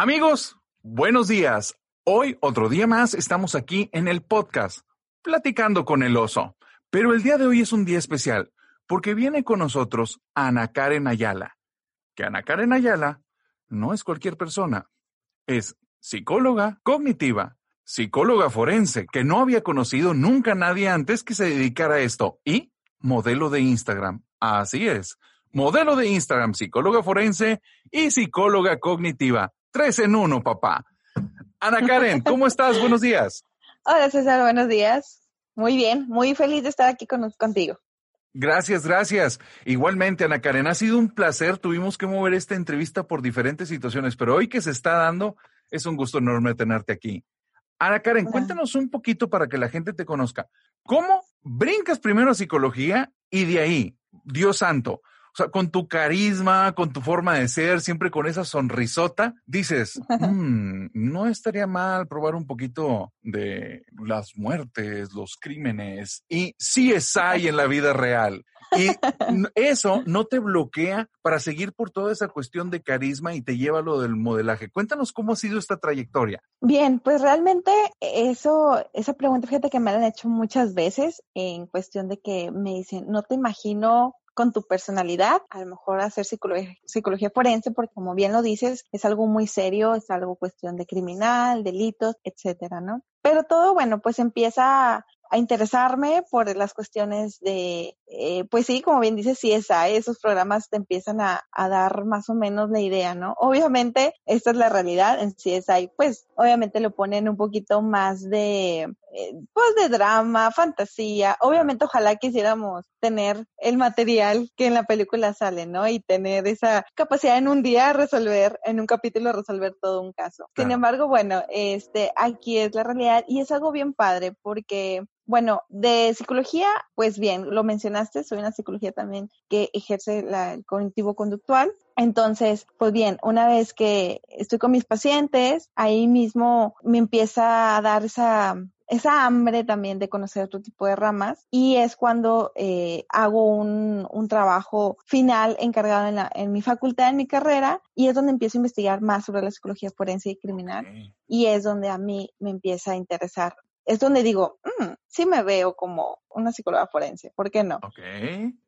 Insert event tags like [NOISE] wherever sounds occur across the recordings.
Amigos, buenos días. Hoy, otro día más, estamos aquí en el podcast, platicando con el oso. Pero el día de hoy es un día especial, porque viene con nosotros Ana Karen Ayala. Que Ana Karen Ayala no es cualquier persona, es psicóloga cognitiva, psicóloga forense, que no había conocido nunca nadie antes que se dedicara a esto, y modelo de Instagram. Así es, modelo de Instagram, psicóloga forense y psicóloga cognitiva. Tres en uno, papá. Ana Karen, ¿cómo estás? Buenos días. Hola César, buenos días. Muy bien, muy feliz de estar aquí con, contigo. Gracias, gracias. Igualmente, Ana Karen, ha sido un placer. Tuvimos que mover esta entrevista por diferentes situaciones, pero hoy que se está dando, es un gusto enorme tenerte aquí. Ana Karen, cuéntanos un poquito para que la gente te conozca. ¿Cómo brincas primero a psicología y de ahí, Dios santo, o sea, con tu carisma, con tu forma de ser, siempre con esa sonrisota, dices, [LAUGHS] mm, no estaría mal probar un poquito de las muertes, los crímenes y sí es hay en la vida real. Y [LAUGHS] eso no te bloquea para seguir por toda esa cuestión de carisma y te lleva a lo del modelaje. Cuéntanos cómo ha sido esta trayectoria. Bien, pues realmente eso, esa pregunta, fíjate que me la han hecho muchas veces en cuestión de que me dicen, no te imagino con tu personalidad, a lo mejor hacer psicología, psicología forense, porque como bien lo dices, es algo muy serio, es algo cuestión de criminal, delitos, etcétera, ¿no? Pero todo, bueno, pues empieza a interesarme por las cuestiones de, eh, pues sí, como bien dice CSI, esos programas te empiezan a, a, dar más o menos la idea, ¿no? Obviamente, esta es la realidad en CSI, pues obviamente lo ponen un poquito más de, eh, pues de drama, fantasía. Obviamente, ojalá quisiéramos tener el material que en la película sale, ¿no? Y tener esa capacidad en un día resolver, en un capítulo resolver todo un caso. Sin embargo, bueno, este, aquí es la realidad y es algo bien padre porque bueno, de psicología, pues bien, lo mencionaste, soy una psicología también que ejerce la, el cognitivo conductual. Entonces, pues bien, una vez que estoy con mis pacientes, ahí mismo me empieza a dar esa, esa hambre también de conocer otro tipo de ramas y es cuando eh, hago un, un, trabajo final encargado en, la, en mi facultad, en mi carrera, y es donde empiezo a investigar más sobre la psicología forense y criminal y es donde a mí me empieza a interesar es donde digo, mm, sí me veo como una psicóloga forense, ¿por qué no? Ok.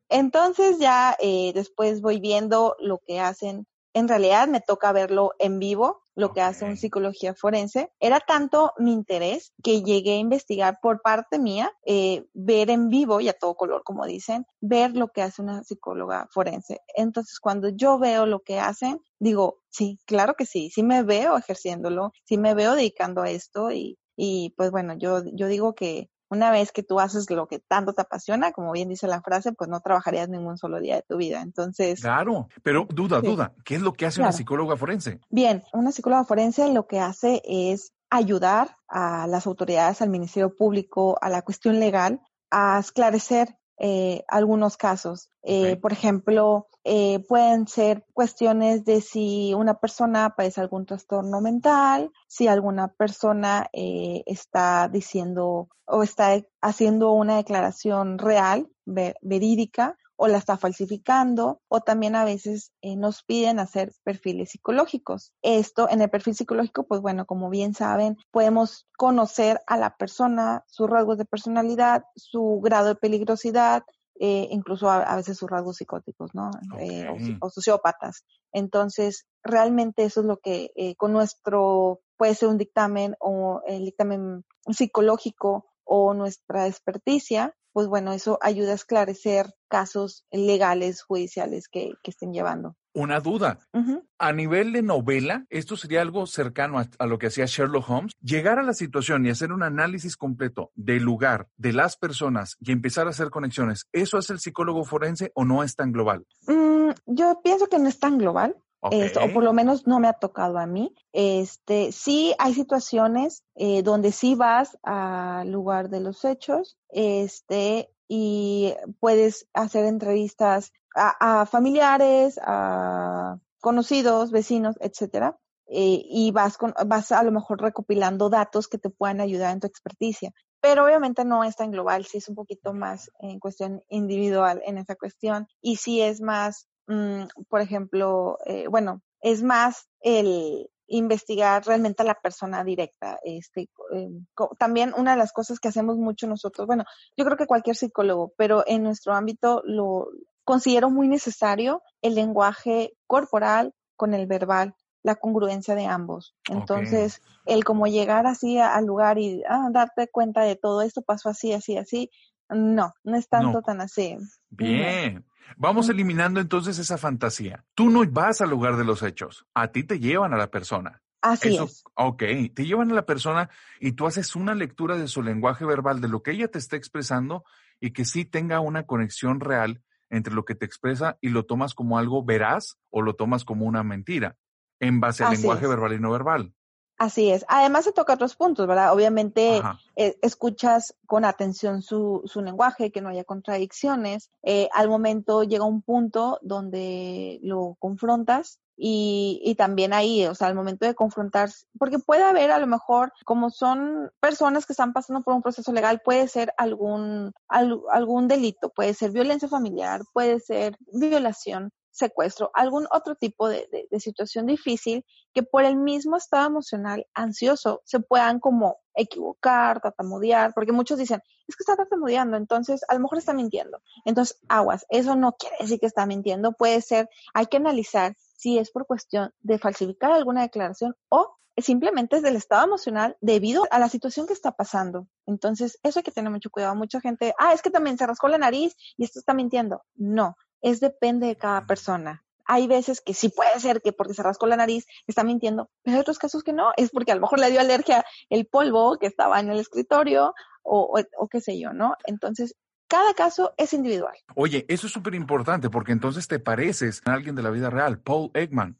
Entonces ya eh, después voy viendo lo que hacen. En realidad me toca verlo en vivo, lo okay. que hace un psicología forense. Era tanto mi interés que llegué a investigar por parte mía, eh, ver en vivo y a todo color, como dicen, ver lo que hace una psicóloga forense. Entonces, cuando yo veo lo que hacen, digo, sí, claro que sí, sí me veo ejerciéndolo, sí me veo dedicando a esto y, y pues bueno, yo, yo digo que una vez que tú haces lo que tanto te apasiona, como bien dice la frase, pues no trabajarías ningún solo día de tu vida. Entonces. Claro, pero duda, sí. duda, ¿qué es lo que hace claro. una psicóloga forense? Bien, una psicóloga forense lo que hace es ayudar a las autoridades, al Ministerio Público, a la cuestión legal, a esclarecer eh, algunos casos. Eh, okay. Por ejemplo, eh, pueden ser cuestiones de si una persona padece algún trastorno mental, si alguna persona eh, está diciendo o está haciendo una declaración real, ver, verídica, o la está falsificando, o también a veces eh, nos piden hacer perfiles psicológicos. Esto en el perfil psicológico, pues bueno, como bien saben, podemos conocer a la persona, sus rasgos de personalidad, su grado de peligrosidad, eh, incluso a, a, veces sus rasgos psicóticos, ¿no? Okay. Eh, o, o, sociópatas. Entonces, realmente eso es lo que eh, con nuestro, puede ser un dictamen o el dictamen psicológico o nuestra experticia, pues bueno, eso ayuda a esclarecer casos legales, judiciales que, que estén llevando. Una duda. Uh -huh. A nivel de novela, esto sería algo cercano a, a, lo que hacía Sherlock Holmes. Llegar a la situación y hacer un análisis completo del lugar, de las personas y empezar a hacer conexiones, ¿eso es el psicólogo forense o no es tan global? Mm, yo pienso que no es tan global. Esto, o por lo menos no me ha tocado a mí. Este, sí hay situaciones eh, donde sí vas al lugar de los hechos, este, y puedes hacer entrevistas a, a familiares, a conocidos, vecinos, etcétera. Eh, y vas con, vas a lo mejor recopilando datos que te puedan ayudar en tu experticia. Pero obviamente no es tan global, sí es un poquito más en cuestión individual en esa cuestión y sí es más Mm, por ejemplo, eh, bueno, es más el, investigar realmente a la persona directa. Este, em, también una de las cosas que hacemos mucho nosotros, bueno, yo creo que cualquier psicólogo, pero en nuestro ámbito lo considero muy necesario el lenguaje corporal con el verbal la congruencia de ambos. Entonces, el como llegar así al lugar y ah, darte cuenta de todo esto pasó así, así, así, no, no es tanto tan así. Bien. Vamos eliminando entonces esa fantasía. Tú no vas al lugar de los hechos, a ti te llevan a la persona. Así es. Ok, te llevan a la persona y tú haces una lectura de su lenguaje verbal, de lo que ella te está expresando y que sí tenga una conexión real entre lo que te expresa y lo tomas como algo veraz o lo tomas como una mentira en base al lenguaje verbal y no verbal. Así es. Además se toca otros puntos, ¿verdad? Obviamente eh, escuchas con atención su, su, lenguaje, que no haya contradicciones. Eh, al momento llega un punto donde lo confrontas y, y, también ahí, o sea, al momento de confrontar, porque puede haber a lo mejor, como son personas que están pasando por un proceso legal, puede ser algún, algún delito, puede ser violencia familiar, puede ser violación, secuestro, algún otro tipo de, situación difícil que por el mismo estado emocional ansioso se puedan como equivocar, tatamudear, porque muchos dicen, es que está tatamudeando, entonces a lo mejor está mintiendo. Entonces, aguas, eso no quiere decir que está mintiendo, puede ser, hay que analizar si es por cuestión de falsificar alguna declaración o simplemente es del estado emocional debido a la situación que está pasando. Entonces, eso hay que tener mucho cuidado. Mucha gente, ah, es que también se rascó la nariz y esto está mintiendo. No, es depende de cada persona. Hay veces que sí puede ser que porque se rascó la nariz está mintiendo, pero hay otros casos que no, es porque a lo mejor le dio alergia el polvo que estaba en el escritorio o, o, qué sé yo, ¿no? Entonces, cada caso es individual. Oye, eso es súper importante porque entonces te pareces a alguien de la vida real, Paul Ekman,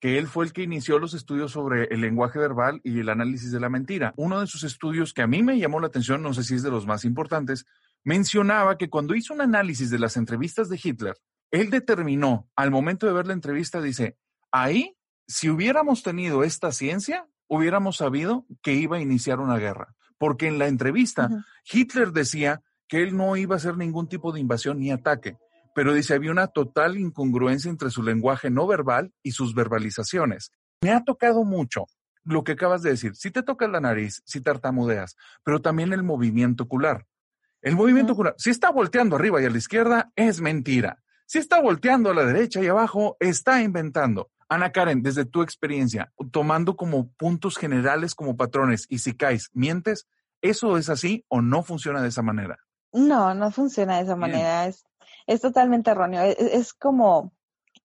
que él fue el que inició los estudios sobre el lenguaje verbal y el análisis de la mentira. Uno de sus estudios que a mí me llamó la atención, no sé si es de los más importantes, mencionaba que cuando hizo un análisis de las entrevistas de Hitler, él determinó, al momento de ver la entrevista, dice, ahí, si hubiéramos tenido esta ciencia, hubiéramos sabido que iba a iniciar una guerra. Porque en la entrevista, Hitler decía que él no iba a hacer ningún tipo de invasión ni ataque, pero dice, había una total incongruencia entre su lenguaje no verbal y sus verbalizaciones. Me ha tocado mucho lo que acabas de decir. Si te tocas la nariz, si tartamudeas, pero también el movimiento ocular. El movimiento ocular, si está volteando arriba y a la izquierda, es mentira. Si está volteando a la derecha y abajo, está inventando. Ana Karen, desde tu experiencia, tomando como puntos generales, como patrones, y si caes, mientes, ¿eso es así o no funciona de esa manera? No, no funciona de esa manera. Es, es totalmente erróneo. Es, es como,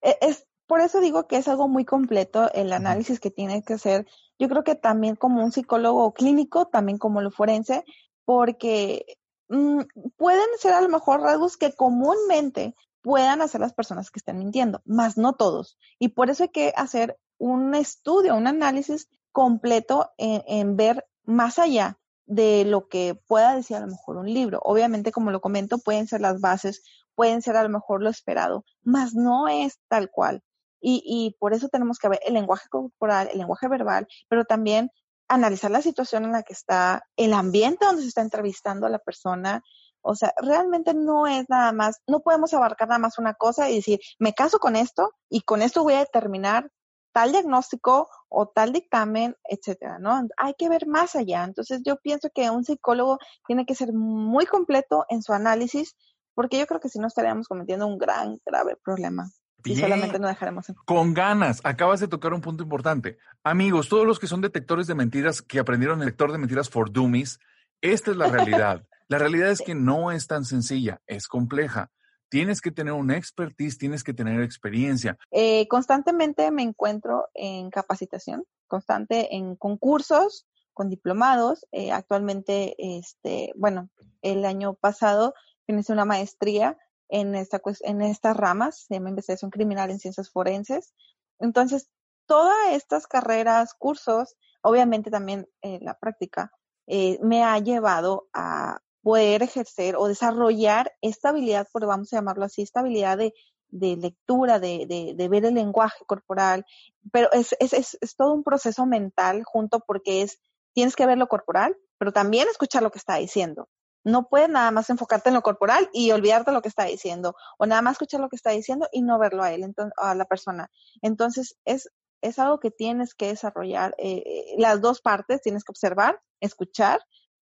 e, es, por eso digo que es algo muy completo el análisis que tiene que hacer. Yo creo que también como un psicólogo clínico, también como lo forense, porque Mm, pueden ser a lo mejor rasgos que comúnmente puedan hacer las personas que estén mintiendo, más no todos. Y por eso hay que hacer un estudio, un análisis completo en, ver más allá de lo que pueda decir a lo mejor un libro. Obviamente, como lo comento, pueden ser las bases, pueden ser a lo mejor lo esperado, más no es tal cual. Y por eso tenemos que ver el lenguaje corporal, el lenguaje verbal, pero también analizar la situación en la que está, el ambiente donde se está entrevistando a la persona. O sea, realmente no es nada más, no podemos abarcar nada más una cosa y decir, me caso con esto y con esto voy a determinar tal diagnóstico o tal dictamen, etcétera, ¿no? Hay que ver más allá. Entonces, yo pienso que un psicólogo tiene que ser muy completo en su análisis, porque yo creo que si no estaríamos cometiendo un gran, grave problema. Y solamente no dejaremos. Con ganas. Acabas de tocar un punto importante. Amigos, todos los que son detectores de mentiras, que aprendieron el detector de mentiras for dummies, esta es la realidad. la realidad es [LAUGHS] que no es tan sencilla, es compleja. Tienes que tener una expertise, tienes que tener experiencia. Eh, constantemente me encuentro en capacitación, constante en concursos, con diplomados. Eh, actualmente, este, bueno, el año pasado hice una maestría en, esta, en estas ramas, se llama investigación criminal en ciencias forenses. Entonces, todas estas carreras, cursos, obviamente también eh, la práctica, eh, me ha llevado a poder ejercer o desarrollar esta habilidad, por vamos a llamarlo así, esta habilidad de, de lectura, de, de, ver el lenguaje corporal, pero es, es, es, es, todo un proceso mental junto porque es, tienes que ver lo corporal, pero también escuchar lo que está diciendo. No puedes nada más enfocarte en lo corporal y olvidarte lo que está diciendo, o nada más escuchar lo que está diciendo y no verlo a él, a la persona. Entonces, es, es algo que tienes que desarrollar. Eh, eh, las dos partes tienes que observar, escuchar,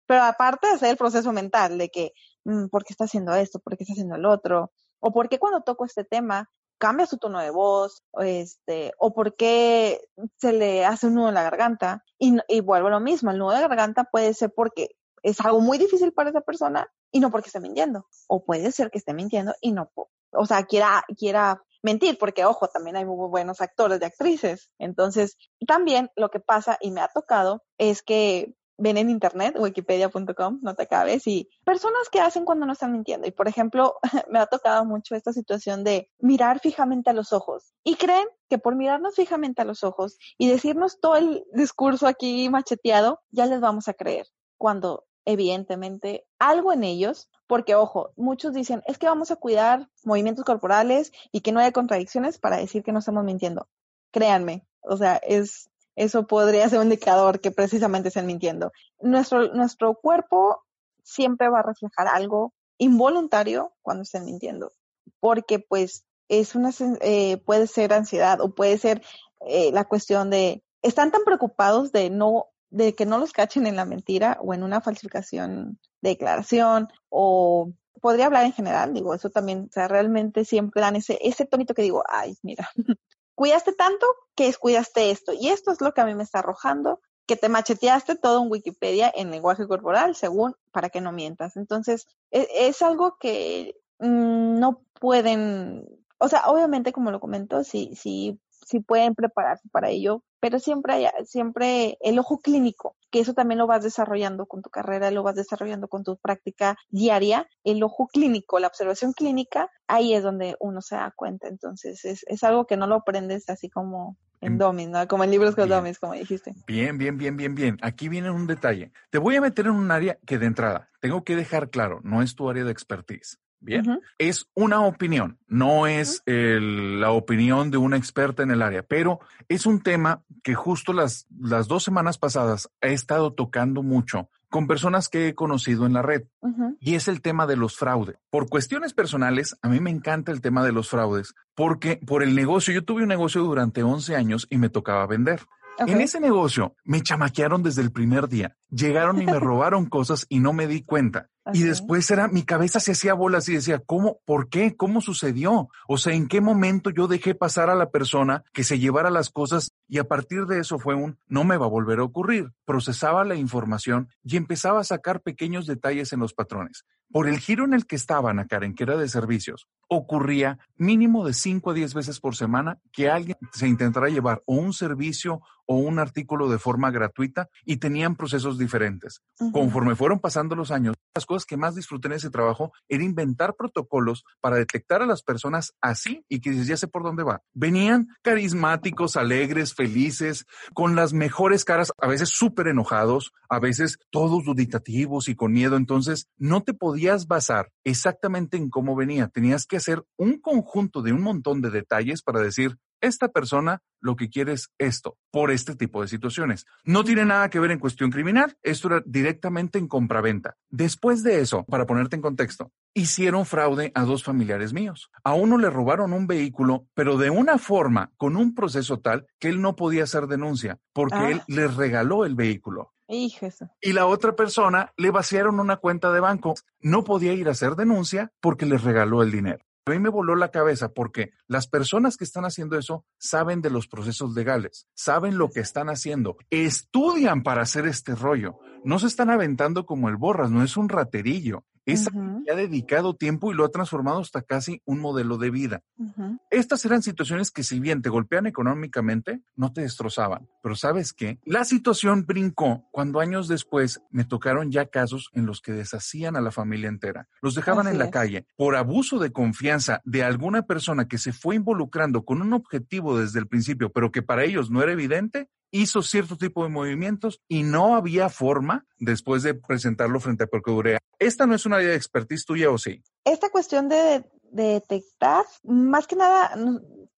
pero aparte hacer el proceso mental de que, mm, ¿por qué está haciendo esto? ¿Por qué está haciendo el otro? ¿O por qué cuando toco este tema cambia su tono de voz? O, este, ¿O por qué se le hace un nudo en la garganta? Y, y vuelvo a lo mismo, el nudo de garganta puede ser porque es algo muy difícil para esa persona y no porque esté mintiendo. O puede ser que esté mintiendo y no, o sea, quiera, quiera mentir, porque ojo, también hay muy buenos actores y actrices. Entonces, también lo que pasa y me ha tocado es que ven en internet, wikipedia.com, no te acabes, y personas que hacen cuando no están mintiendo. Y por ejemplo, [LAUGHS] me ha tocado mucho esta situación de mirar fijamente a los ojos. Y creen que por mirarnos fijamente a los ojos y decirnos todo el discurso aquí macheteado, ya les vamos a creer. Cuando evidentemente algo en ellos, porque ojo, muchos dicen, es que vamos a cuidar movimientos corporales y que no haya contradicciones para decir que no estamos mintiendo. Créanme, o sea, es eso podría ser un indicador que precisamente estén mintiendo. Nuestro, nuestro cuerpo siempre va a reflejar algo involuntario cuando estén mintiendo, porque pues es una, eh, puede ser ansiedad o puede ser eh, la cuestión de, están tan preocupados de no de que no los cachen en la mentira o en una falsificación de declaración o podría hablar en general, digo, eso también, o sea, realmente siempre dan ese, ese tonito que digo, ay, mira, [LAUGHS] cuidaste tanto que descuidaste esto y esto es lo que a mí me está arrojando que te macheteaste todo en Wikipedia en lenguaje corporal, según, para que no mientas. Entonces, es, es algo que mmm, no pueden, o sea, obviamente, como lo comento, sí, sí, sí pueden prepararse para ello, pero siempre hay, siempre el ojo clínico, que eso también lo vas desarrollando con tu carrera, lo vas desarrollando con tu práctica diaria, el ojo clínico, la observación clínica, ahí es donde uno se da cuenta. Entonces, es, es algo que no lo aprendes así como en domis, ¿no? Como en libros con domis, como dijiste. Bien, bien, bien, bien, bien. Aquí viene un detalle. Te voy a meter en un área que de entrada tengo que dejar claro, no es tu área de expertise. Bien, uh -huh. es una opinión, no es el, la opinión de una experta en el área, pero es un tema que justo las, las dos semanas pasadas he estado tocando mucho con personas que he conocido en la red uh -huh. y es el tema de los fraudes. Por cuestiones personales, a mí me encanta el tema de los fraudes porque por el negocio, yo tuve un negocio durante 11 años y me tocaba vender. Okay. En ese negocio me chamaquearon desde el primer día. Llegaron y me [LAUGHS] robaron cosas y no me di cuenta. Okay. Y después era, mi cabeza se hacía bolas y decía, ¿cómo? ¿Por qué? ¿Cómo sucedió? O sea, ¿en qué momento yo dejé pasar a la persona que se llevara las cosas? Y a partir de eso fue un, no me va a volver a ocurrir. Procesaba la información y empezaba a sacar pequeños detalles en los patrones. Por el giro en el que estaban, a Karen, que era de servicios, ocurría mínimo de 5 a 10 veces por semana que alguien se intentara llevar o un servicio o un artículo de forma gratuita y tenían procesos diferentes. Uh -huh. Conforme fueron pasando los años, las cosas que más disfruté en ese trabajo era inventar protocolos para detectar a las personas así y que dices, ya sé por dónde va. Venían carismáticos, alegres, felices, con las mejores caras, a veces súper enojados, a veces todos duditativos y con miedo. Entonces, no te podías basar exactamente en cómo venía. Tenías que hacer un conjunto de un montón de detalles para decir, esta persona lo que quiere es esto, por este tipo de situaciones. No tiene nada que ver en cuestión criminal, esto era directamente en compraventa. Después de eso, para ponerte en contexto, hicieron fraude a dos familiares míos. A uno le robaron un vehículo, pero de una forma, con un proceso tal, que él no podía hacer denuncia, porque ah. él les regaló el vehículo. Híjese. Y la otra persona le vaciaron una cuenta de banco. No podía ir a hacer denuncia porque les regaló el dinero. A mí me voló la cabeza porque las personas que están haciendo eso saben de los procesos legales, saben lo que están haciendo, estudian para hacer este rollo. No se están aventando como el borras, no es un raterillo. Es uh -huh. que ha dedicado tiempo y lo ha transformado hasta casi un modelo de vida. Uh -huh. Estas eran situaciones que si bien te golpean económicamente, no te destrozaban. Pero sabes qué? La situación brincó cuando años después me tocaron ya casos en los que deshacían a la familia entera. Los dejaban Así en la es. calle por abuso de confianza de alguna persona que se fue involucrando con un objetivo desde el principio, pero que para ellos no era evidente hizo cierto tipo de movimientos y no había forma después de presentarlo frente a Procuraduría. ¿Esta no es una área de expertise tuya o sí? Esta cuestión de, de detectar, más que nada,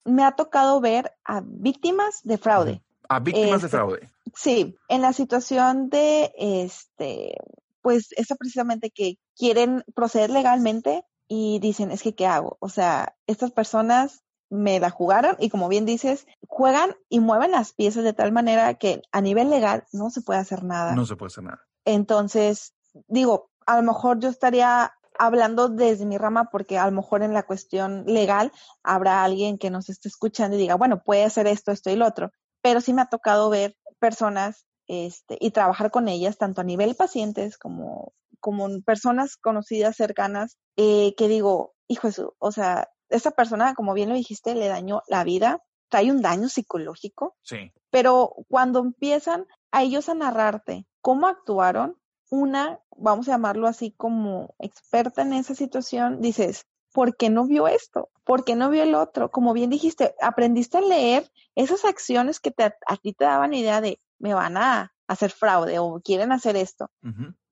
me ha tocado ver a víctimas de fraude. A víctimas este, de fraude. Sí, en la situación de, este, pues, eso precisamente que quieren proceder legalmente y dicen, es que, ¿qué hago? O sea, estas personas me la jugaron y como bien dices, juegan y mueven las piezas de tal manera que a nivel legal no se puede hacer nada. No se puede hacer nada. Entonces, digo, a lo mejor yo estaría hablando desde mi rama porque a lo mejor en la cuestión legal habrá alguien que nos esté escuchando y diga, bueno, puede hacer esto, esto y lo otro. Pero sí me ha tocado ver personas este, y trabajar con ellas, tanto a nivel pacientes como, como personas conocidas, cercanas, eh, que digo, hijo o sea, esa persona, como bien lo dijiste, le dañó la vida, trae un daño psicológico. Sí. Pero cuando empiezan a ellos a narrarte cómo actuaron, una, vamos a llamarlo así como experta en esa situación, dices, ¿por qué no vio esto? ¿Por qué no vio el otro? Como bien dijiste, aprendiste a leer esas acciones que te, a ti te daban idea de, me van a hacer fraude o quieren hacer esto.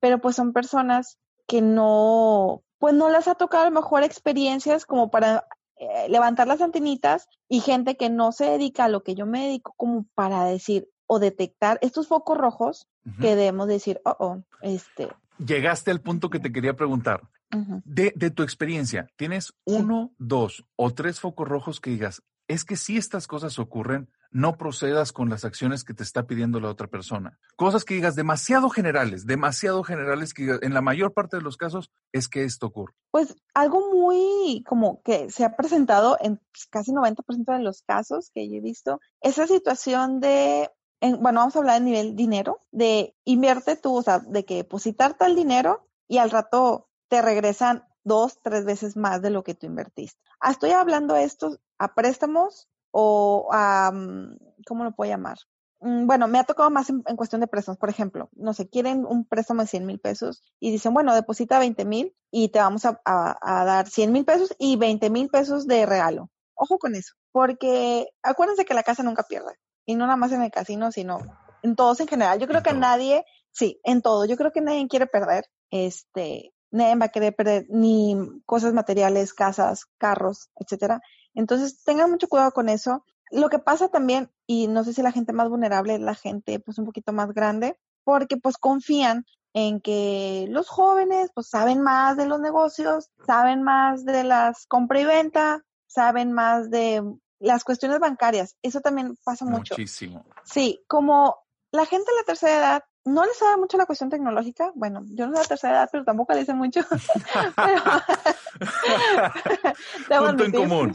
Pero pues son personas que no, pues no les ha tocado a lo mejor experiencias como para eh, levantar las antenitas y gente que no se dedica a lo que yo me dedico como para decir o detectar estos focos rojos que debemos decir, oh, oh, este. Llegaste al punto que te quería preguntar. de, de, tu experiencia, ¿tienes uno, dos o tres focos rojos que digas, es que si estas cosas ocurren, no procedas con las acciones que te está pidiendo la otra persona. Cosas que digas demasiado generales, demasiado generales que en la mayor parte de los casos es que esto ocurre. Pues algo muy como que se ha presentado en casi 90% de los casos que yo he visto, esa situación de, bueno, vamos a hablar de nivel dinero, de invierte tú, o sea, de que depositar tal dinero y al rato te regresan dos, tres veces más de lo que tú invertiste. Ah, estoy hablando esto a préstamos o a, ¿cómo lo puedo llamar? Mm, bueno, me ha tocado más en, cuestión de préstamos. Por ejemplo, no sé, quieren un préstamo de 100 mil pesos y dicen, bueno, deposita 20 mil y te vamos a, dar 100 mil pesos y 20 mil pesos de regalo. Ojo con eso, porque acuérdense que la casa nunca pierde. Y no nada más en el casino, sino en todos en general. Yo creo que nadie, sí, en todo. Yo creo que nadie quiere perder. Este, nadie va a querer perder ni cosas materiales, casas, carros, etcétera. Entonces, tengan mucho cuidado con eso. Lo que pasa también, y no sé si la gente más vulnerable es la gente pues un poquito más grande, porque pues confían en que los jóvenes pues saben más de los negocios, saben más de las compra y venta, saben más de las cuestiones bancarias. Eso también pasa mucho. Muchísimo. Sí, como la gente de la tercera edad no le sabe mucho la cuestión tecnológica. Bueno, yo no soy de la tercera edad, pero tampoco le dice mucho. [LAUGHS] [LAUGHS] Punto en común.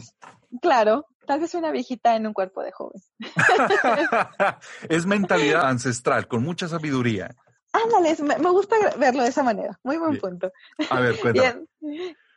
Claro, tal vez una viejita en un cuerpo de joven. [LAUGHS] es mentalidad ancestral, con mucha sabiduría. Ándale, me, gusta verlo de esa manera. Muy buen punto. A ver, cuéntame.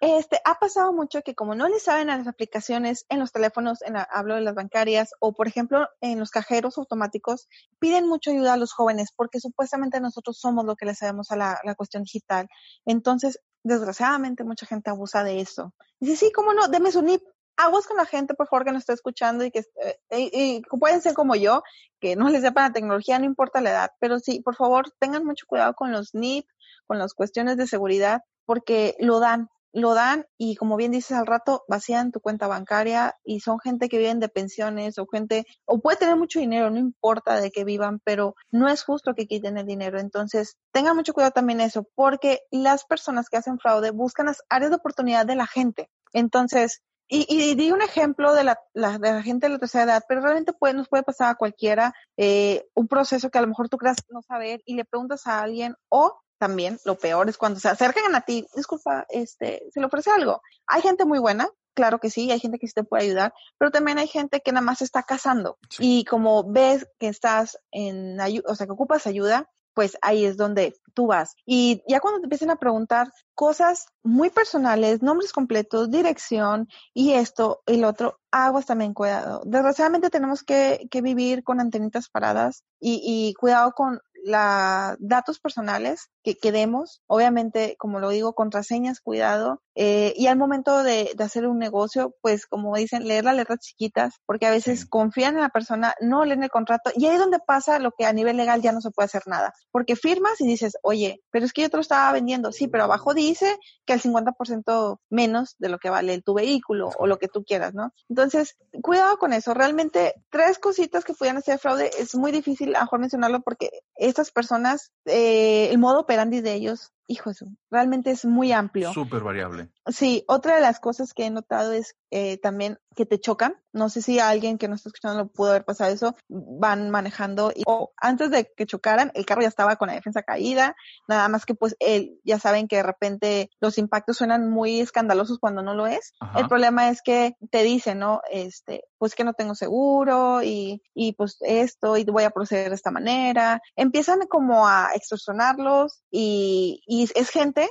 Este, ha pasado mucho que como no le saben a las aplicaciones en los teléfonos, en hablo de las bancarias o por ejemplo en los cajeros automáticos, piden mucha ayuda a los jóvenes porque supuestamente nosotros somos lo que le sabemos a la, cuestión digital. Entonces, desgraciadamente mucha gente abusa de eso. Dice, sí, cómo no, deme su NIP. Aguas con la gente, por favor, que nos está escuchando y que eh, pueden ser como yo, que no les sepa la tecnología, no importa la edad, pero sí, por favor, tengan mucho cuidado con los NIP, con las cuestiones de seguridad, porque lo dan, lo dan y como bien dices al rato, vacían tu cuenta bancaria y son gente que viven de pensiones o gente, o puede tener mucho dinero, no importa de qué vivan, pero no es justo que quiten el dinero. Entonces, tengan mucho cuidado también eso, porque las personas que hacen fraude buscan las áreas de oportunidad de la gente. Entonces, y, y, di un ejemplo de la, de la gente de la tercera edad, pero realmente puede, nos puede pasar a cualquiera eh, un proceso que a lo mejor tú creas no saber y le preguntas a alguien o también lo peor es cuando se acercan a ti, disculpa, este, se le ofrece algo. Hay gente muy buena, claro que sí, hay gente que sí te puede ayudar, pero también hay gente que nada más está casando y como ves que estás en, o sea, que ocupas ayuda, pues ahí es donde tú vas. Y ya cuando te empiecen a preguntar cosas muy personales, nombres completos, dirección y esto y lo otro, aguas también cuidado. Desgraciadamente tenemos que, que vivir con antenitas paradas y, y cuidado con la, datos personales que, quedemos, obviamente, como lo digo, contraseñas, cuidado, eh, y al momento de, hacer un negocio, pues como dicen, leer las letras chiquitas, porque a veces confían en la persona, no leen el contrato, y ahí es donde pasa lo que a nivel legal ya no se puede hacer nada, porque firmas y dices, oye, pero es que yo te lo estaba vendiendo, sí, pero abajo dice que el 50% menos de lo que vale tu vehículo o lo que tú quieras, ¿no? Entonces, cuidado con eso, realmente tres cositas que pudieran hacer fraude, es muy difícil a mejor mencionarlo porque estas personas, eh, el modo operandi de ellos hijo, realmente es muy amplio. Súper variable. Sí, otra de las cosas que he notado es eh, también que te chocan. No sé si alguien que no está escuchando lo pudo haber pasado eso. Van manejando y o antes de que chocaran, el carro ya estaba con la defensa caída. Nada más que pues él, ya saben que de repente los impactos suenan muy escandalosos cuando no lo es. El problema es que te dicen, ¿no? Este, pues que no tengo seguro y, y pues esto y voy a proceder de esta manera. Empiezan como a extorsionarlos y, y es gente,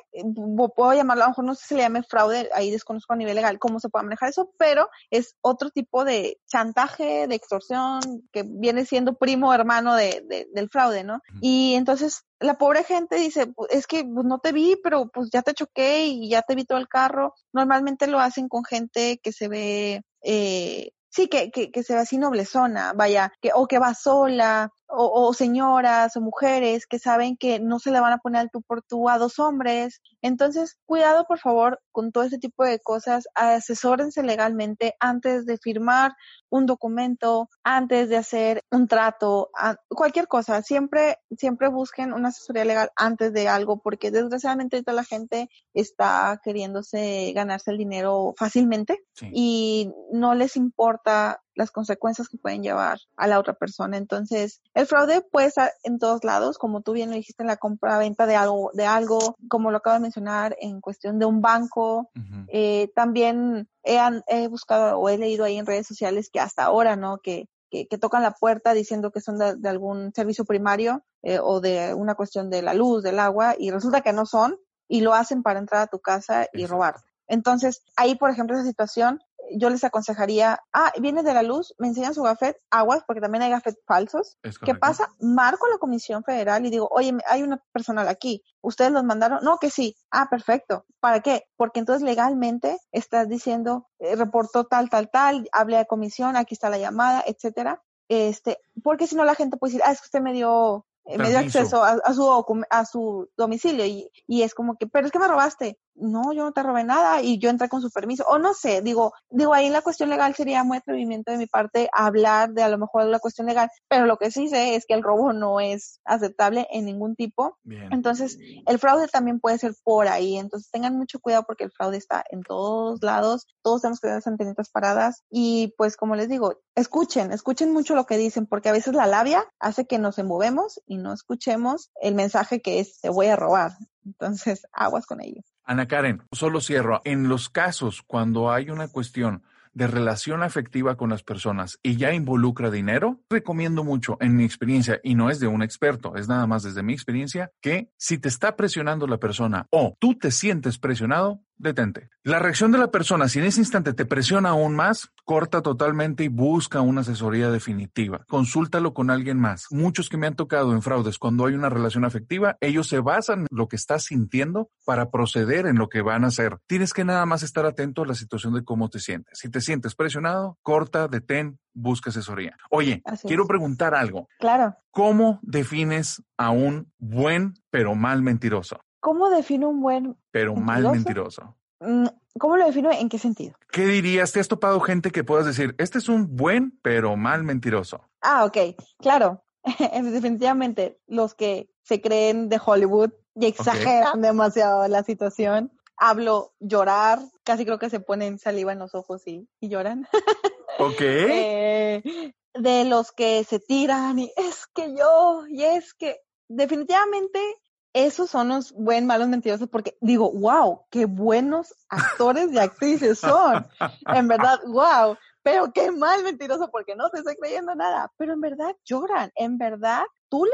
puedo llamarlo, a lo mejor no sé si se le llame fraude, ahí desconozco a nivel legal cómo se puede manejar eso, pero es otro tipo de chantaje, de extorsión, que viene siendo primo hermano de, del fraude, ¿no? Y entonces la pobre gente dice, es que pues, no te vi, pero pues ya te choqué y ya te vi todo el carro. Normalmente lo hacen con gente que se ve eh, sí, que, que, que se ve así noblezona, vaya, que, o que va sola, o, señoras o mujeres que saben que no se le van a poner al tú por tú a dos hombres. Entonces, cuidado por favor con todo ese tipo de cosas, asesórense legalmente antes de firmar un documento, antes de hacer un trato, cualquier cosa, siempre, siempre busquen una asesoría legal antes de algo, porque desgraciadamente toda la gente está queriéndose ganarse el dinero fácilmente y no les importa las consecuencias que pueden llevar a la otra persona. Entonces, el fraude puede estar en todos lados, como tú bien lo dijiste en la compra-venta de algo, de algo, como lo acabo de mencionar, en cuestión de un banco. eh, también he, he, buscado o he leído ahí en redes sociales que hasta ahora, ¿no? Que, que, tocan la puerta diciendo que son de, algún servicio primario eh, o de una cuestión de la luz, del agua, y resulta que no son, y lo hacen para entrar a tu casa y robar. Entonces, ahí, por ejemplo, esa situación, yo les aconsejaría, ah, viene de la luz, me enseñan su gafet, aguas, porque también hay gafet falsos. ¿Qué pasa? Marco a la Comisión Federal y digo, oye, hay una personal aquí, ¿ustedes los mandaron? No, que sí. Ah, perfecto. ¿Para qué? Porque entonces legalmente estás diciendo, eh, reportó tal, tal, tal, hablé a comisión, aquí está la llamada, etcétera. Este, porque si no la gente puede decir, ah, es que usted me dio eh, me dio acceso a, a, su, a su domicilio y, y, es como que, pero es que me robaste no, yo no te robé nada y yo entré con su permiso, o no sé, digo, digo, ahí la cuestión legal sería muy atrevimiento de mi parte hablar de a lo mejor de la cuestión legal, pero lo que sí sé es que el robo no es aceptable en ningún tipo. Entonces, el fraude también puede ser por ahí, entonces tengan mucho cuidado porque el fraude está en todos lados, todos tenemos que tener las antenitas paradas y pues como les digo, escuchen, escuchen mucho lo que dicen porque a veces la labia hace que nos enmovemos y no escuchemos el mensaje que es te voy a robar. Entonces, aguas con ello. Ana Karen, solo cierro. En los casos cuando hay una cuestión de relación afectiva con las personas y ya involucra dinero, recomiendo mucho en mi experiencia, y no es de un experto, es nada más desde mi experiencia, que si te está presionando la persona o tú te sientes presionado, detente. La reacción de la persona, si en ese instante te presiona aún más, corta totalmente y busca una asesoría definitiva. Consúltalo con alguien más. Muchos que me han tocado en fraudes, cuando hay una relación afectiva, ellos se basan en lo que estás sintiendo para proceder en lo que van a hacer. Tienes que nada más estar atento a la situación de cómo te sientes. Si te sientes presionado, corta, detén, busca asesoría. Oye, quiero preguntar algo. Claro. ¿Cómo defines a un buen pero mal mentiroso? ¿Cómo defino un buen pero mal mentiroso? Mm, ¿Cómo lo defino? ¿En qué sentido? ¿Qué dirías? ¿Te has topado gente que puedas decir, este es un buen pero mal mentiroso? Ah, ok, claro. [LAUGHS] Definitivamente, los que se creen de Hollywood y exageran demasiado la situación. Hablo llorar, casi creo que se ponen saliva en los ojos y, y lloran. Ok. [LAUGHS] Eh, de los que se tiran y es que yo, y es que definitivamente esos son los buen, malos, mentirosos, porque digo, wow, qué buenos actores y actrices son. En verdad, wow, pero qué mal mentiroso porque no te estoy creyendo nada. Pero en verdad lloran, en verdad, tú le,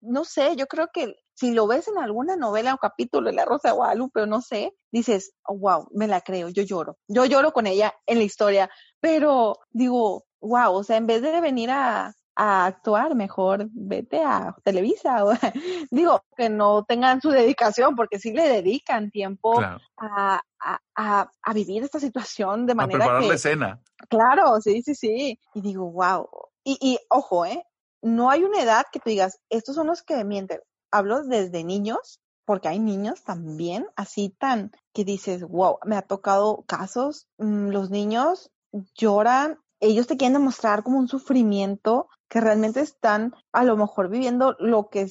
no sé, yo creo que si lo ves en alguna novela o capítulo de La Rosa de Guadalupe o no sé, dices, wow, me la creo, yo lloro. Yo lloro con ella en la historia, pero digo, wow, o sea, en vez de venir a, a actuar, mejor vete a Televisa. O, [LAUGHS] digo, que no tengan su dedicación, porque sí le dedican tiempo a, a, a, vivir esta situación de manera. A preparar la escena. Claro, sí, sí, sí. Y digo, wow. Y, y ojo, ¿eh? No hay una edad que tú digas, estos son los que mienten. Hablo desde niños, porque hay niños también así tan que dices, wow, me ha tocado casos, mm, los niños lloran ellos te quieren demostrar como un sufrimiento que realmente están a lo mejor viviendo lo que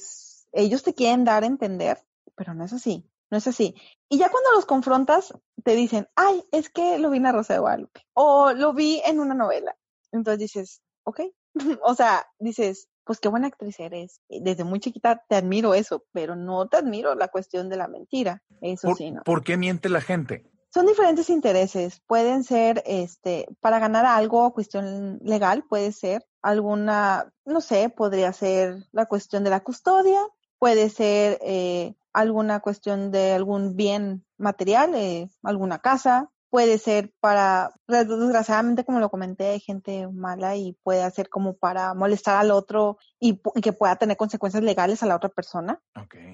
ellos te quieren dar a entender, pero no es así. no es así. Y ya cuando los confrontas, te dicen, ay, es que lo vi en la Rosa de Guadalupe o lo vi en una novela. Entonces dices, ok, [LAUGHS] o sea, dices, pues qué buena actriz eres. Desde muy chiquita te admiro eso, pero no te admiro la cuestión de la mentira. Eso sí, ¿no? ¿Por qué miente la gente? Son diferentes intereses. Pueden ser, este, para ganar algo, cuestión legal, puede ser alguna, no sé, podría ser la cuestión de la custodia, puede ser eh, alguna cuestión de algún bien material, eh, alguna casa, puede ser para, desgraciadamente, como lo comenté, hay gente mala y puede ser como para molestar al otro y, que pueda tener consecuencias legales a la otra persona.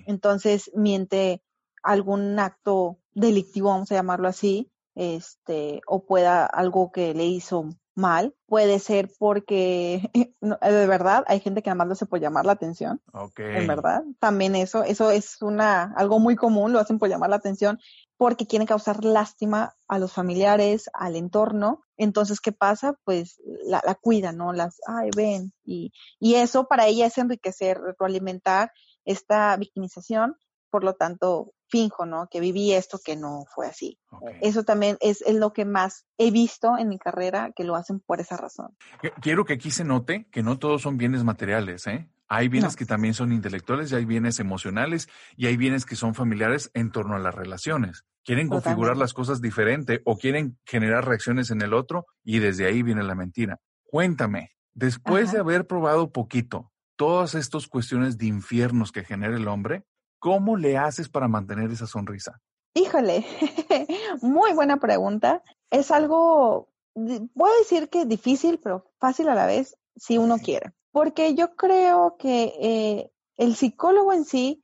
Entonces, miente algún acto delictivo, vamos a llamarlo así, este, o pueda algo que le hizo mal, puede ser porque [LAUGHS] de verdad hay gente que además lo hace por llamar la atención. En verdad, también eso, eso es una algo muy común, lo hacen por llamar la atención porque quieren causar lástima a los familiares, al entorno. Entonces, ¿qué pasa? Pues la, la cuidan, ¿no? Las, ay, ven. Y, y eso para ella es enriquecer, retroalimentar esta victimización. Por lo tanto, finjo, ¿no? Que viví esto que no fue así. Eso también es, es, lo que más he visto en mi carrera, que lo hacen por esa razón. Quiero que aquí se note que no todos son bienes materiales, ¿eh? Hay bienes que también son intelectuales y hay bienes emocionales y hay bienes que son familiares en torno a las relaciones. Quieren configurar las cosas diferente o quieren generar reacciones en el otro y desde ahí viene la mentira. Cuéntame, después de haber probado poquito todas estas cuestiones de infiernos que genera el hombre, ¿Cómo le haces para mantener esa sonrisa? Híjole, [LAUGHS] muy buena pregunta. Es algo, puedo decir que difícil, pero fácil a la vez, si uno quiere. Porque yo creo que eh, el psicólogo en sí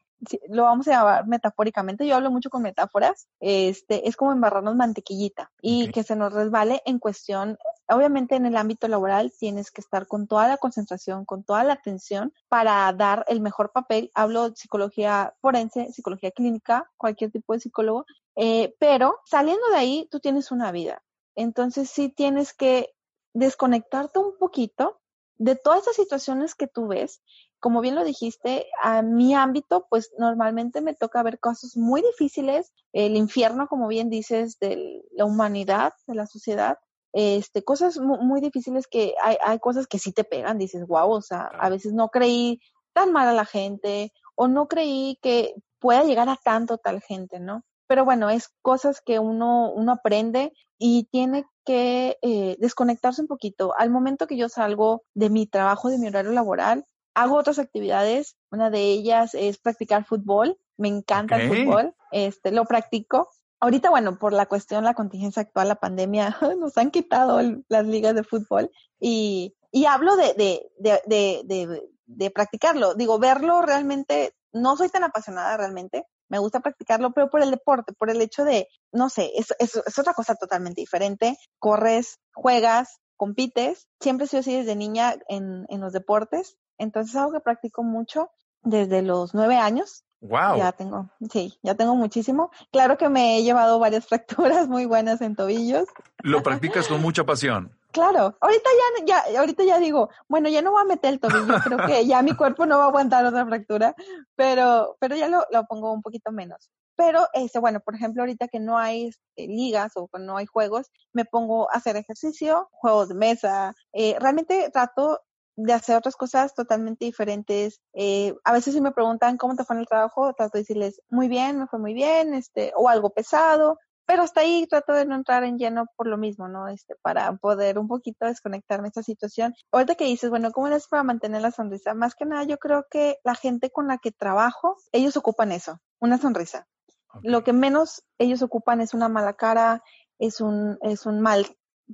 lo vamos a llamar metafóricamente, yo hablo mucho con metáforas, este, es como embarrarnos mantequillita y que se nos resbale en cuestión, obviamente en el ámbito laboral tienes que estar con toda la concentración, con toda la atención para dar el mejor papel. Hablo de psicología forense, psicología clínica, cualquier tipo de psicólogo, eh, pero saliendo de ahí tú tienes una vida. Entonces sí tienes que desconectarte un poquito de todas esas situaciones que tú ves como bien lo dijiste, a mi ámbito, pues normalmente me toca ver cosas muy difíciles, el infierno, como bien dices, de la humanidad, de la sociedad, este, cosas muy, difíciles que hay, hay, cosas que sí te pegan, dices, wow, o sea, a veces no creí tan mal a la gente o no creí que pueda llegar a tanto tal gente, ¿no? Pero bueno, es cosas que uno, uno aprende y tiene que eh, desconectarse un poquito. Al momento que yo salgo de mi trabajo, de mi horario laboral, hago otras actividades. Una de ellas es practicar fútbol. Me encanta el fútbol. Este, lo practico. Ahorita, bueno, por la cuestión, la contingencia actual, la pandemia, [LAUGHS] nos han quitado las ligas de fútbol y, y hablo de, de, de, de, practicarlo. Digo, verlo realmente, no soy tan apasionada realmente, me gusta practicarlo, pero por el deporte, por el hecho de, no sé, es, es, es, otra cosa totalmente diferente. Corres, juegas, compites. Siempre he sido así desde niña en, en los deportes. Entonces algo que practico mucho desde los nueve años. Wow. Ya tengo, sí, ya tengo muchísimo. Claro que me he llevado varias [LAUGHS] fracturas muy buenas en tobillos. Lo practicas con mucha pasión. Claro, ahorita ya, ya, ahorita ya digo, bueno, ya no voy a meter el tobillo, creo que ya mi cuerpo no va a aguantar otra fractura, pero, pero ya lo, lo pongo un poquito menos. Pero, este, bueno, por ejemplo, ahorita que no hay este, ligas o no hay juegos, me pongo a hacer ejercicio, juegos de mesa. Eh, realmente trato de hacer otras cosas totalmente diferentes. Eh, a veces si me preguntan cómo te fue en el trabajo, trato de decirles muy bien, me fue muy bien, este, o algo pesado, pero hasta ahí trato de no entrar en lleno por lo mismo, ¿no? Este, para poder un poquito desconectarme de esta situación. Ahorita que dices, bueno, ¿cómo es para mantener la sonrisa? Más que nada, yo creo que la gente con la que trabajo, ellos ocupan eso, una sonrisa. Lo que menos ellos ocupan es una mala cara, es un, es un mal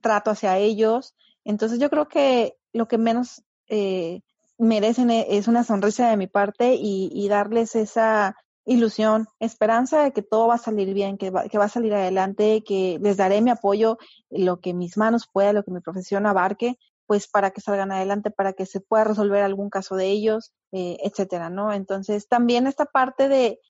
trato hacia ellos. Entonces yo creo que lo que menos eh, merecen e, es una sonrisa de mi parte y, darles esa ilusión, esperanza de que todo va a salir bien, que va, que va a salir adelante, que les daré mi apoyo, lo que mis manos pueda, lo que mi profesión abarque, pues para que salgan adelante, para que se pueda resolver algún caso de ellos, eh, etcétera, ¿no? Entonces, también esta parte de,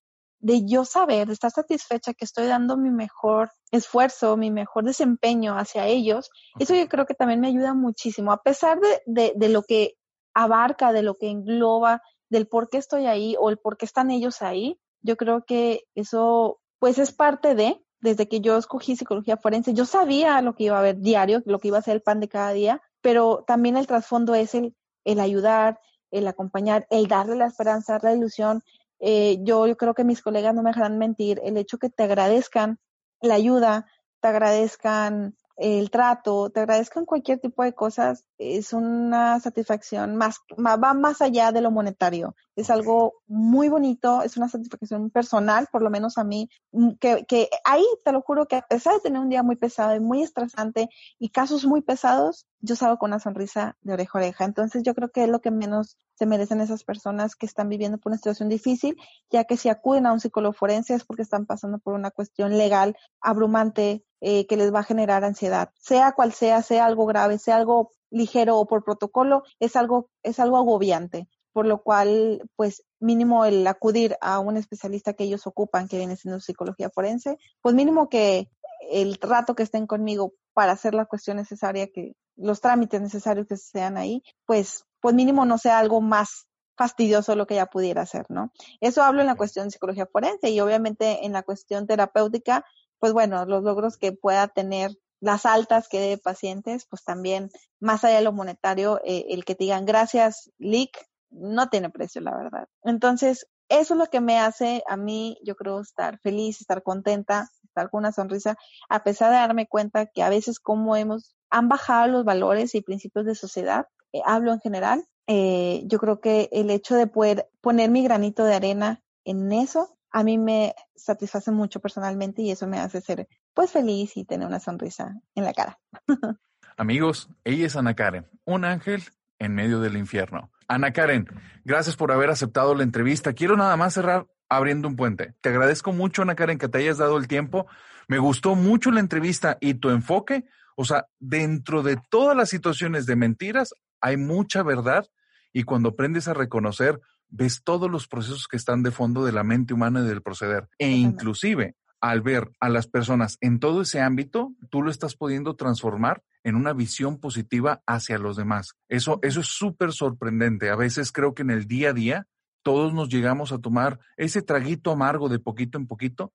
de yo saber, de estar satisfecha que estoy dando mi mejor esfuerzo, mi mejor desempeño hacia ellos, eso yo creo que también me ayuda muchísimo, a pesar de, de, lo que abarca, de lo que engloba, del por qué estoy ahí o el por qué están ellos ahí, Yo creo que eso, pues es parte de, desde que yo escogí psicología forense, yo sabía lo que iba a haber diario, lo que iba a ser el pan de cada día, pero también el trasfondo es el, el ayudar, el acompañar, el darle la esperanza, la ilusión. Eh, yo, yo creo que mis colegas no me dejarán mentir, el hecho que te agradezcan la ayuda, te agradezcan el trato, te agradezcan cualquier tipo de cosas, es una satisfacción más, va más allá de lo monetario. Es algo muy bonito, es una satisfacción personal, por lo menos a mí, mm, que, que ahí te lo juro que a pesar de tener un día muy pesado y muy estresante y casos muy pesados, yo salgo con una sonrisa de oreja a oreja. Entonces yo creo que es lo que menos se merecen esas personas que están viviendo por una situación difícil, ya que si acuden a un psicólogo forense es porque están pasando por una cuestión legal abrumante eh, que les va a generar ansiedad. Sea cual sea, sea algo grave, sea algo ligero o por protocolo, es algo, es algo agobiante. Por lo cual, pues mínimo el acudir a un especialista que ellos ocupan, que viene siendo psicología forense, pues mínimo que el rato que estén conmigo para hacer la cuestión necesaria, que los trámites necesarios que sean ahí, pues, pues mínimo no sea algo más fastidioso lo que ya pudiera hacer, ¿no? Eso hablo en la cuestión de psicología forense y obviamente en la cuestión terapéutica, pues bueno, los logros que pueda tener las altas que de pacientes, pues también, más allá de lo monetario, eh, el que te digan gracias, Lick, no tiene precio, la verdad. Entonces, eso es lo que me hace a mí, yo creo, estar feliz, estar contenta, estar con una sonrisa, a pesar de darme cuenta que a veces como hemos, han bajado los valores y principios de sociedad, eh, hablo en general, eh, yo creo que el hecho de poder poner mi granito de arena en eso, a mí me satisface mucho personalmente y eso me hace ser pues feliz y tener una sonrisa en la cara. [LAUGHS] Amigos, ella es Ana Karen, un ángel en medio del infierno. Ana Karen, gracias por haber aceptado la entrevista. Quiero nada más cerrar abriendo un puente. Te agradezco mucho, Ana Karen, que te hayas dado el tiempo. Me gustó mucho la entrevista y tu enfoque. O sea, dentro de todas las situaciones de mentiras hay mucha verdad y cuando aprendes a reconocer, ves todos los procesos que están de fondo de la mente humana y del proceder. E inclusive al ver a las personas en todo ese ámbito, tú lo estás pudiendo transformar en una visión positiva hacia los demás. Eso, eso es súper sorprendente. A veces creo que en el día a día todos nos llegamos a tomar ese traguito amargo de poquito en poquito.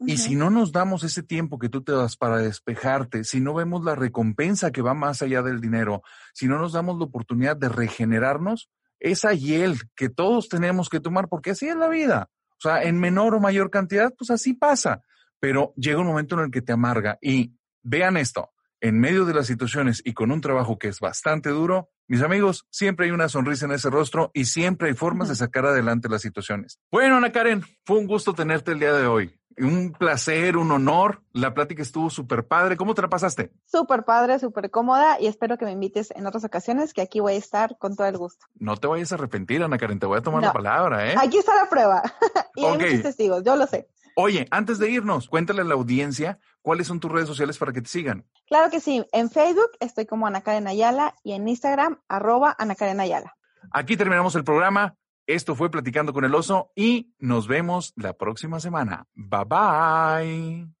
Y si no nos damos ese tiempo que tú te das para despejarte, si no vemos la recompensa que va más allá del dinero, si no nos damos la oportunidad de regenerarnos, esa hiel que todos tenemos que tomar, porque así es la vida. O sea, en menor o mayor cantidad, pues así pasa. Pero llega un momento en el que te amarga. Y vean esto, en medio de las situaciones y con un trabajo que es bastante duro, mis amigos, siempre hay una sonrisa en ese rostro y siempre hay formas de sacar adelante las situaciones. Bueno, Ana Karen, fue un gusto tenerte el día de hoy. Un placer, un honor. La plática estuvo súper padre. ¿Cómo te la pasaste? Súper padre, súper cómoda y espero que me invites en otras ocasiones, que aquí voy a estar con todo el gusto. No te vayas a arrepentir, Ana Karen, te voy a tomar la palabra, ¿eh? Aquí está la prueba. [LAUGHS] y hay muchos testigos, yo lo sé. Oye, antes de irnos, cuéntale a la audiencia cuáles son tus redes sociales para que te sigan. Claro que sí. En Facebook estoy como Ana Karen Ayala y en Instagram, arroba Ana Karen Ayala. Aquí terminamos el programa. Esto fue Platicando con el Oso y nos vemos la próxima semana. Bye bye.